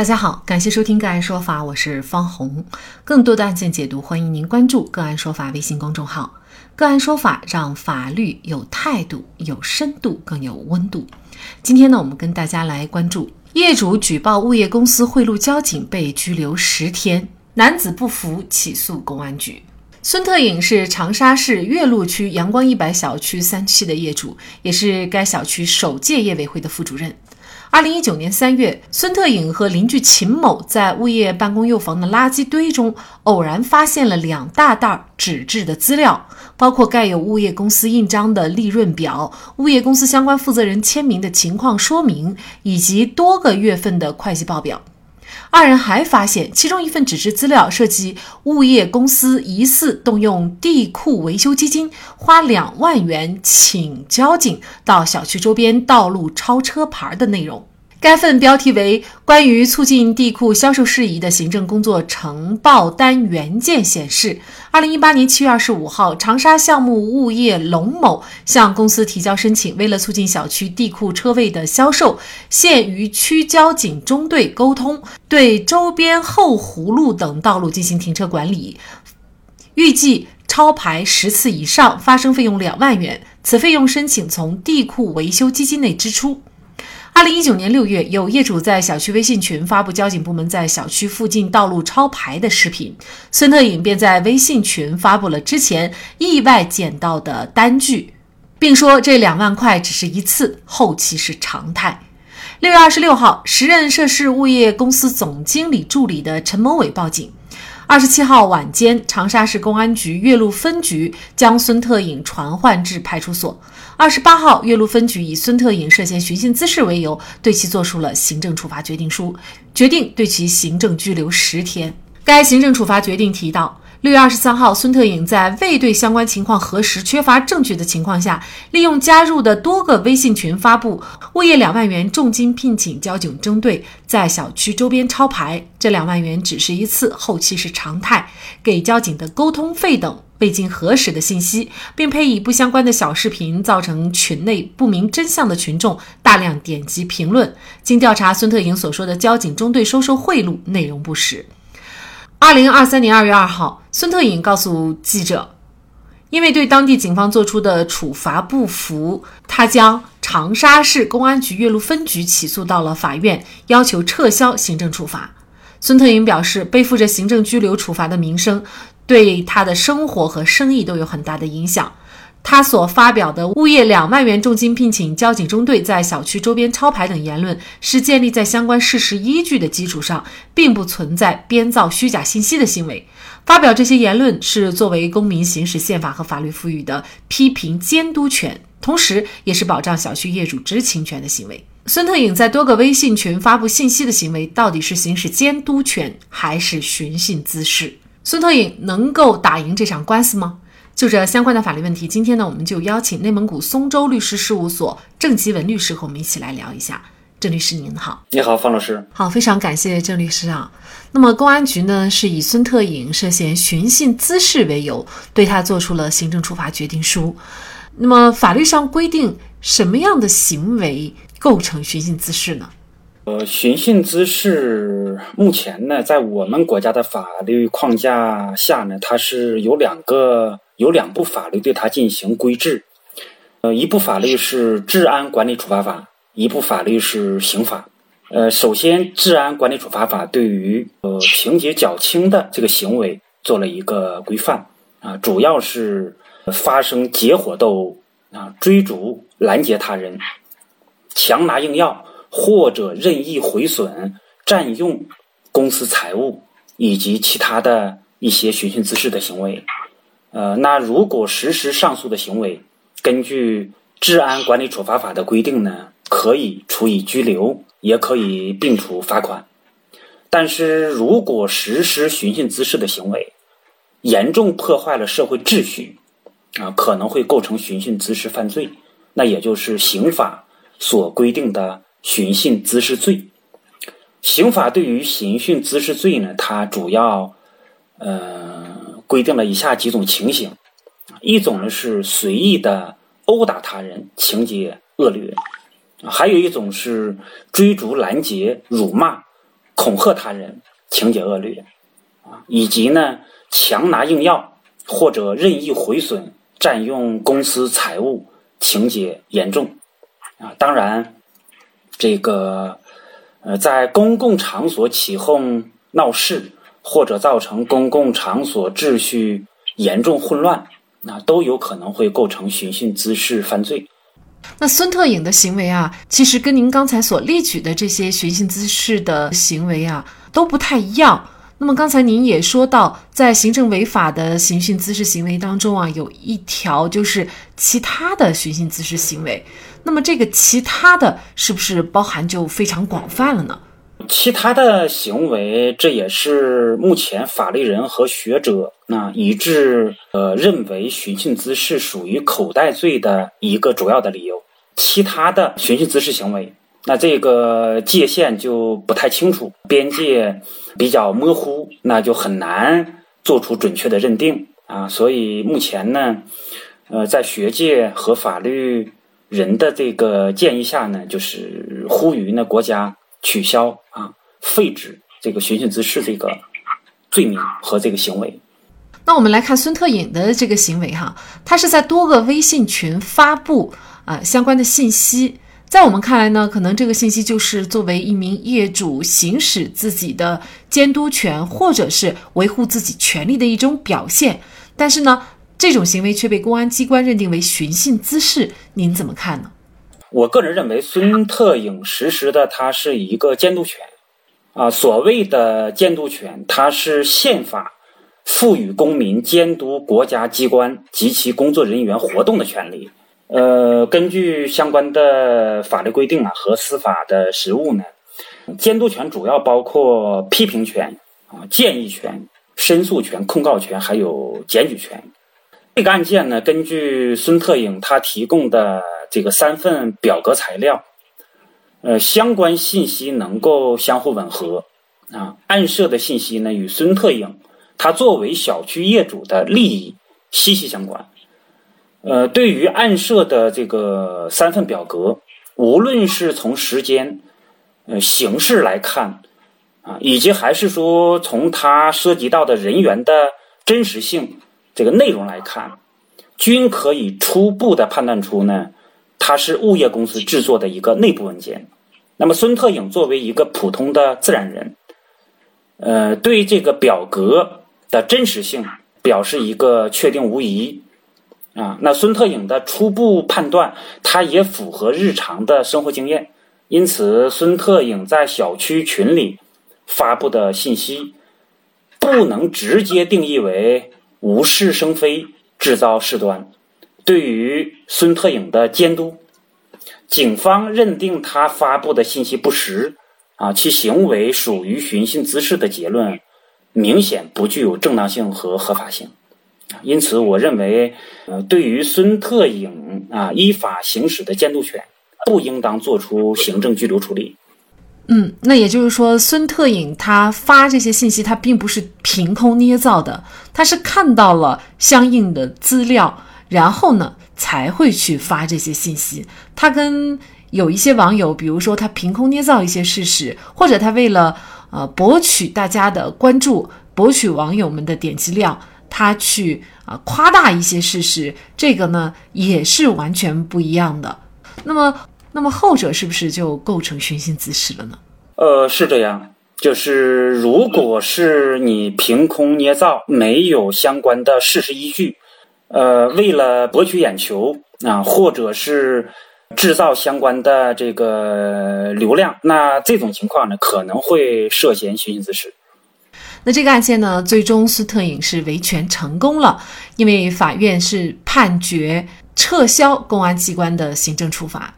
大家好，感谢收听个案说法，我是方红。更多的案件解读，欢迎您关注个案说法微信公众号。个案说法让法律有态度、有深度、更有温度。今天呢，我们跟大家来关注业主举报物业公司贿赂交警被拘留十天，男子不服起诉公安局。孙特颖是长沙市岳麓区阳光一百小区三期的业主，也是该小区首届业委会的副主任。二零一九年三月，孙特颖和邻居秦某在物业办公用房的垃圾堆中偶然发现了两大袋纸质的资料，包括盖有物业公司印章的利润表、物业公司相关负责人签名的情况说明，以及多个月份的会计报表。二人还发现，其中一份纸质资料涉及物业公司疑似动用地库维修基金，花两万元请交警到小区周边道路超车牌的内容。该份标题为《关于促进地库销售事宜的行政工作呈报单原件》显示，二零一八年七月二十五号，长沙项目物业龙某向公司提交申请，为了促进小区地库车位的销售，现与区交警中队沟通，对周边后湖路等道路进行停车管理，预计超牌十次以上，发生费用两万元，此费用申请从地库维修基金内支出。二零一九年六月，有业主在小区微信群发布交警部门在小区附近道路超牌的视频，孙特颖便在微信群发布了之前意外捡到的单据，并说这两万块只是一次，后期是常态。六月二十六号，时任涉事物业公司总经理助理的陈某伟报警。二十七号晚间，长沙市公安局岳麓分局将孙特颖传唤至派出所。二十八号，岳麓分局以孙特颖涉嫌寻衅滋事为由，对其作出了行政处罚决定书，决定对其行政拘留十天。该行政处罚决定提到。六月二十三号，孙特颖在未对相关情况核实、缺乏证据的情况下，利用加入的多个微信群发布物业两万元重金聘请交警中队在小区周边抄牌，这两万元只是一次，后期是常态，给交警的沟通费等未经核实的信息，并配以不相关的小视频，造成群内不明真相的群众大量点击评论。经调查，孙特颖所说的交警中队收受贿赂内容不实。二零二三年二月二号，孙特颖告诉记者，因为对当地警方作出的处罚不服，他将长沙市公安局岳麓分局起诉到了法院，要求撤销行政处罚。孙特颖表示，背负着行政拘留处罚的名声，对他的生活和生意都有很大的影响。他所发表的物业两万元重金聘请交警中队在小区周边抄牌等言论，是建立在相关事实依据的基础上，并不存在编造虚假信息的行为。发表这些言论是作为公民行使宪法和法律赋予的批评监督权，同时也是保障小区业主知情权的行为。孙特颖在多个微信群发布信息的行为，到底是行使监督权还是寻衅滋事？孙特颖能够打赢这场官司吗？就这相关的法律问题，今天呢，我们就邀请内蒙古松州律师事务所郑吉文律师和我们一起来聊一下。郑律师您好，你好，方老师，好，非常感谢郑律师啊。那么公安局呢是以孙特颖涉嫌寻衅滋事为由，对他做出了行政处罚决定书。那么法律上规定什么样的行为构成寻衅滋事呢？呃，寻衅滋事目前呢，在我们国家的法律框架下呢，它是有两个。有两部法律对他进行规制，呃，一部法律是《治安管理处罚法》，一部法律是《刑法》。呃，首先，《治安管理处罚法》对于呃情节较轻的这个行为做了一个规范啊，主要是发生结伙斗殴啊、追逐拦截他人、强拿硬要或者任意毁损、占用公司财物以及其他的一些寻衅滋事的行为。呃，那如果实施上述的行为，根据《治安管理处罚法》的规定呢，可以处以拘留，也可以并处罚款。但是如果实施寻衅滋事的行为，严重破坏了社会秩序，啊，可能会构成寻衅滋事犯罪，那也就是刑法所规定的寻衅滋事罪。刑法对于寻衅滋事罪呢，它主要，呃。规定了以下几种情形：一种呢是随意的殴打他人，情节恶劣；还有一种是追逐拦截、辱骂、恐吓他人，情节恶劣。啊，以及呢强拿硬要或者任意毁损、占用公司财物，情节严重。啊。当然，这个呃在公共场所起哄闹事，或者造成公共场所秩序严重混乱，那都有可能会构成寻衅滋事犯罪。那孙特颖的行为啊，其实跟您刚才所列举的这些寻衅滋事的行为啊，都不太一样。那么刚才您也说到，在行政违法的寻衅滋事行为当中啊，有一条就是其他的寻衅滋事行为。那么这个其他的是不是包含就非常广泛了呢？其他的行为，这也是目前法律人和学者那一致呃认为寻衅滋事属于口袋罪的一个主要的理由。其他的寻衅滋事行为，那这个界限就不太清楚，边界比较模糊，那就很难做出准确的认定啊。所以目前呢，呃，在学界和法律人的这个建议下呢，就是呼吁呢国家。取消啊，废止这个寻衅滋事这个罪名和这个行为。那我们来看孙特颖的这个行为哈，他是在多个微信群发布啊相关的信息。在我们看来呢，可能这个信息就是作为一名业主行使自己的监督权或者是维护自己权利的一种表现。但是呢，这种行为却被公安机关认定为寻衅滋事，您怎么看呢？我个人认为，孙特影实施的它是一个监督权，啊，所谓的监督权，它是宪法赋予公民监督国家机关及其工作人员活动的权利。呃，根据相关的法律规定啊和司法的实务呢，监督权主要包括批评权、啊建议权、申诉权、控告权，还有检举权。这个案件呢，根据孙特影他提供的。这个三份表格材料，呃，相关信息能够相互吻合啊。案涉的信息呢，与孙特颖他作为小区业主的利益息息相关。呃，对于案涉的这个三份表格，无论是从时间、呃形式来看啊，以及还是说从它涉及到的人员的真实性这个内容来看，均可以初步的判断出呢。它是物业公司制作的一个内部文件。那么孙特颖作为一个普通的自然人，呃，对这个表格的真实性表示一个确定无疑啊。那孙特颖的初步判断，他也符合日常的生活经验，因此孙特颖在小区群里发布的信息，不能直接定义为无事生非、制造事端。对于孙特颖的监督，警方认定他发布的信息不实，啊，其行为属于寻衅滋事的结论，明显不具有正当性和合法性，因此，我认为，呃，对于孙特颖啊依法行使的监督权，不应当作出行政拘留处理。嗯，那也就是说，孙特颖他发这些信息，他并不是凭空捏造的，他是看到了相应的资料。然后呢，才会去发这些信息。他跟有一些网友，比如说他凭空捏造一些事实，或者他为了呃博取大家的关注，博取网友们的点击量，他去啊夸大一些事实，这个呢也是完全不一样的。那么，那么后者是不是就构成寻衅滋事了呢？呃，是这样，就是如果是你凭空捏造，没有相关的事实依据。呃，为了博取眼球啊，或者是制造相关的这个流量，那这种情况呢，可能会涉嫌寻衅滋事。那这个案件呢，最终斯特颖是维权成功了，因为法院是判决撤销公安机关的行政处罚。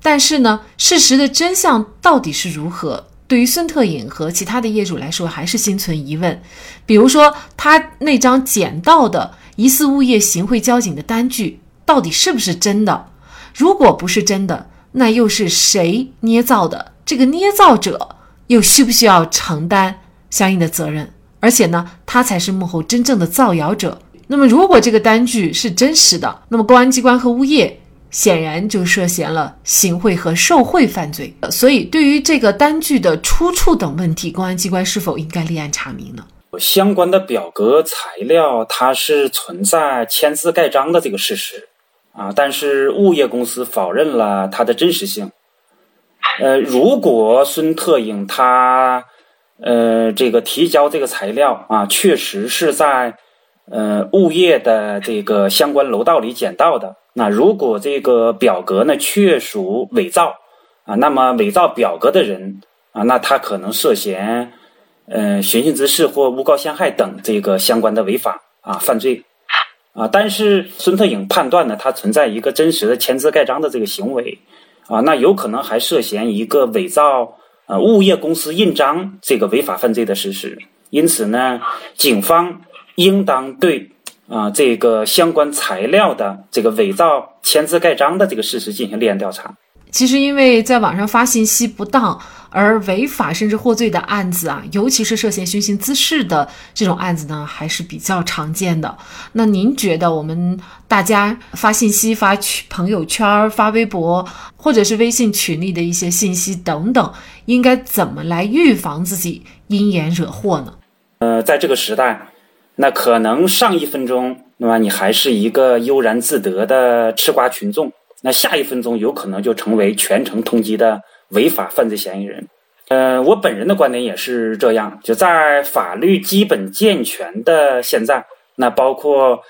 但是呢，事实的真相到底是如何？对于孙特颖和其他的业主来说，还是心存疑问。比如说，他那张捡到的。疑似物业行贿交警的单据到底是不是真的？如果不是真的，那又是谁捏造的？这个捏造者又需不需要承担相应的责任？而且呢，他才是幕后真正的造谣者。那么，如果这个单据是真实的，那么公安机关和物业显然就涉嫌了行贿和受贿犯罪。所以，对于这个单据的出处等问题，公安机关是否应该立案查明呢？相关的表格材料，它是存在签字盖章的这个事实啊，但是物业公司否认了它的真实性。呃，如果孙特颖他呃这个提交这个材料啊，确实是在呃物业的这个相关楼道里捡到的，那如果这个表格呢确属伪造啊，那么伪造表格的人啊，那他可能涉嫌呃寻衅滋事或诬告陷害等这个相关的违法啊犯罪啊，但是孙特颖判断呢，他存在一个真实的签字盖章的这个行为。啊，那有可能还涉嫌一个伪造呃物业公司印章这个违法犯罪的事实，因此呢，警方应当对啊这个相关材料的这个伪造签字盖章的这个事实进行立案调查。其实，因为在网上发信息不当而违法甚至获罪的案子啊，尤其是涉嫌寻衅滋事的这种案子呢，还是比较常见的。那您觉得我们大家发信息、发朋友圈、发微博，或者是微信群里的一些信息等等，应该怎么来预防自己因言惹祸呢？呃，在这个时代，那可能上一分钟，那么你还是一个悠然自得的吃瓜群众。那下一分钟有可能就成为全城通缉的违法犯罪嫌疑人。呃，我本人的观点也是这样，就在法律基本健全的现在，那包括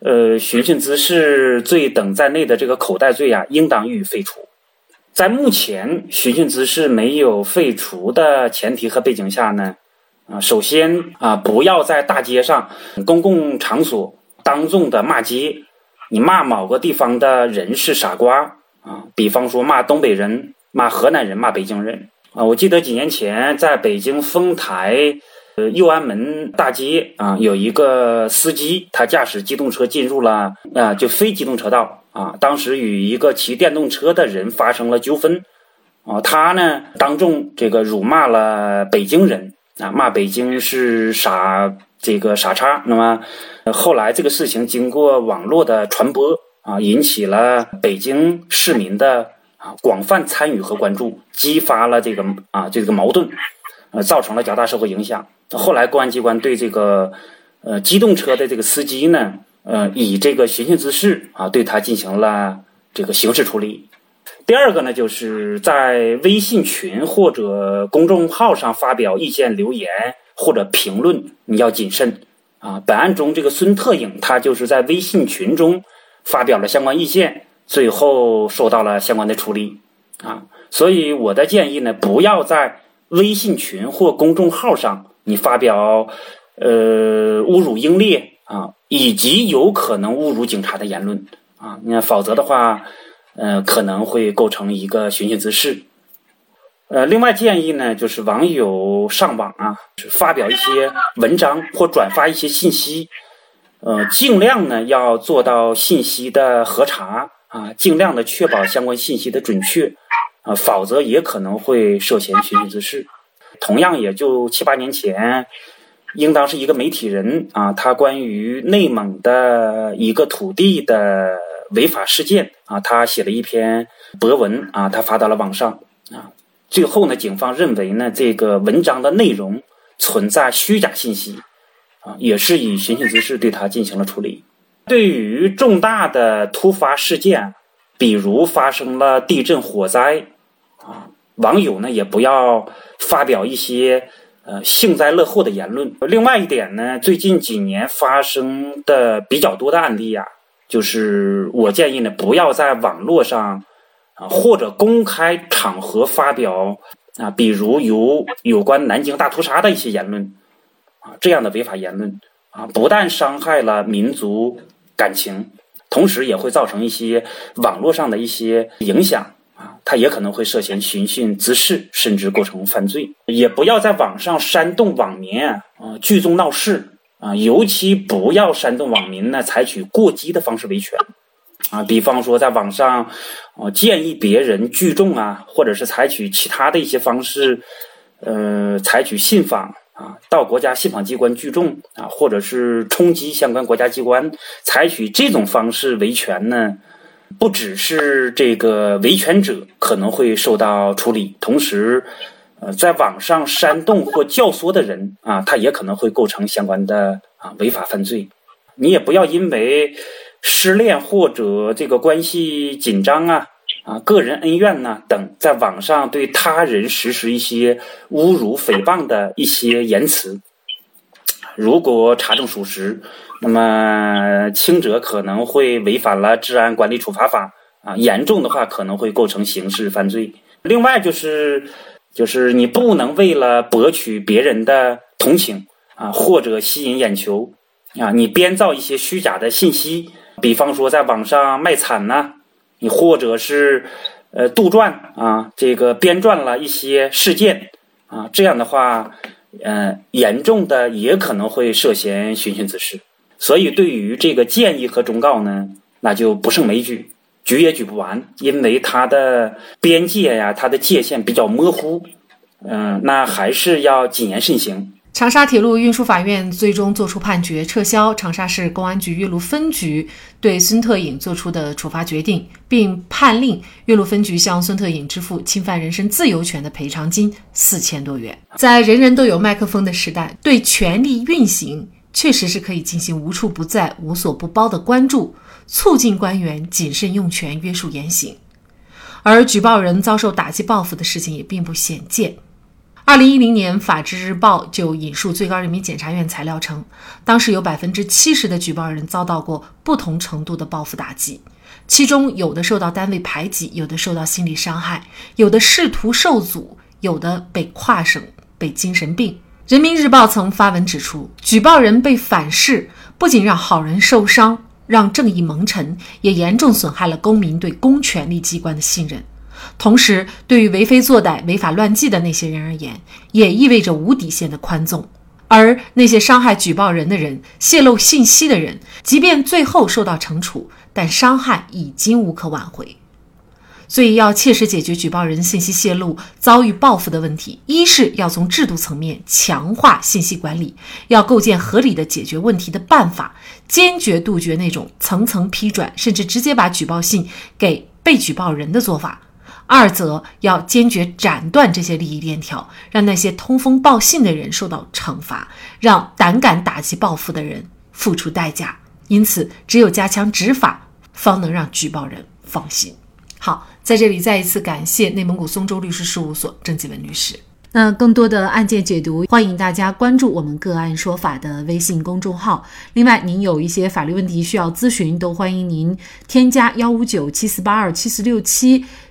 呃寻衅滋事罪等在内的这个口袋罪啊，应当予以废除。在目前寻衅滋事没有废除的前提和背景下呢，啊，首先啊，不要在大街上、公共场所当众的骂街。你骂某个地方的人是傻瓜啊，比方说骂东北人、骂河南人、骂北京人啊。我记得几年前在北京丰台呃右安门大街啊，有一个司机，他驾驶机动车进入了啊就非机动车道啊，当时与一个骑电动车的人发生了纠纷啊，他呢当众这个辱骂了北京人啊，骂北京是傻这个傻叉，那么。后来这个事情经过网络的传播啊，引起了北京市民的啊广泛参与和关注，激发了这个啊这个矛盾，呃，造成了较大社会影响。后来公安机关对这个呃机动车的这个司机呢，呃，以这个寻衅滋事啊，对他进行了这个刑事处理。第二个呢，就是在微信群或者公众号上发表意见留言或者评论，你要谨慎。啊，本案中这个孙特颖，他就是在微信群中发表了相关意见，最后受到了相关的处理。啊，所以我的建议呢，不要在微信群或公众号上你发表呃侮辱英烈啊，以及有可能侮辱警察的言论啊，那否则的话，呃，可能会构成一个寻衅滋事。呃，另外建议呢，就是网友上网啊，发表一些文章或转发一些信息，呃，尽量呢要做到信息的核查啊，尽量的确保相关信息的准确啊，否则也可能会涉嫌寻衅滋事。同样，也就七八年前，应当是一个媒体人啊，他关于内蒙的一个土地的违法事件啊，他写了一篇博文啊，他发到了网上啊。最后呢，警方认为呢，这个文章的内容存在虚假信息，啊，也是以寻衅滋事对他进行了处理。对于重大的突发事件，比如发生了地震、火灾，啊，网友呢也不要发表一些呃幸灾乐祸的言论。另外一点呢，最近几年发生的比较多的案例啊，就是我建议呢，不要在网络上。啊，或者公开场合发表啊，比如有有关南京大屠杀的一些言论啊，这样的违法言论啊，不但伤害了民族感情，同时也会造成一些网络上的一些影响啊，他也可能会涉嫌寻衅滋事，甚至构成犯罪。也不要在网上煽动网民啊聚众闹事啊，尤其不要煽动网民呢采取过激的方式维权。啊，比方说在网上，哦，建议别人聚众啊，或者是采取其他的一些方式，呃，采取信访啊，到国家信访机关聚众啊，或者是冲击相关国家机关，采取这种方式维权呢，不只是这个维权者可能会受到处理，同时，呃，在网上煽动或教唆的人啊，他也可能会构成相关的啊违法犯罪。你也不要因为失恋或者这个关系紧张啊啊个人恩怨呐等，在网上对他人实施一些侮辱、诽谤的一些言辞。如果查证属实，那么轻者可能会违反了治安管理处罚法啊，严重的话可能会构成刑事犯罪。另外就是，就是你不能为了博取别人的同情啊，或者吸引眼球啊，你编造一些虚假的信息，比方说在网上卖惨呐，你或者是呃杜撰啊，这个编撰了一些事件啊，这样的话。嗯，严重的也可能会涉嫌寻衅滋事，所以对于这个建议和忠告呢，那就不胜枚举，举也举不完，因为它的边界呀，它的界限比较模糊。嗯，那还是要谨言慎行。长沙铁路运输法院最终作出判决，撤销长沙市公安局岳麓分局对孙特颖作出的处罚决定，并判令岳麓分局向孙特颖支付侵犯人身自由权的赔偿金四千多元。在人人都有麦克风的时代，对权力运行确实是可以进行无处不在、无所不包的关注，促进官员谨慎用权、约束言行。而举报人遭受打击报复的事情也并不鲜见。二零一零年，《法制日报》就引述最高人民检察院材料称，当时有百分之七十的举报人遭到过不同程度的报复打击，其中有的受到单位排挤，有的受到心理伤害，有的仕途受阻，有的被跨省、被精神病。《人民日报》曾发文指出，举报人被反噬，不仅让好人受伤，让正义蒙尘，也严重损害了公民对公权力机关的信任。同时，对于为非作歹、违法乱纪的那些人而言，也意味着无底线的宽纵；而那些伤害举报人的人、泄露信息的人，即便最后受到惩处，但伤害已经无可挽回。所以，要切实解决举报人信息泄露遭遇报复的问题，一是要从制度层面强化信息管理，要构建合理的解决问题的办法，坚决杜绝那种层层批转，甚至直接把举报信给被举报人的做法。二则要坚决斩断这些利益链条，让那些通风报信的人受到惩罚，让胆敢打击报复的人付出代价。因此，只有加强执法，方能让举报人放心。好，在这里再一次感谢内蒙古松州律师事务所郑继文律师。那更多的案件解读，欢迎大家关注我们“个案说法”的微信公众号。另外，您有一些法律问题需要咨询，都欢迎您添加幺五九七四八二七四六七。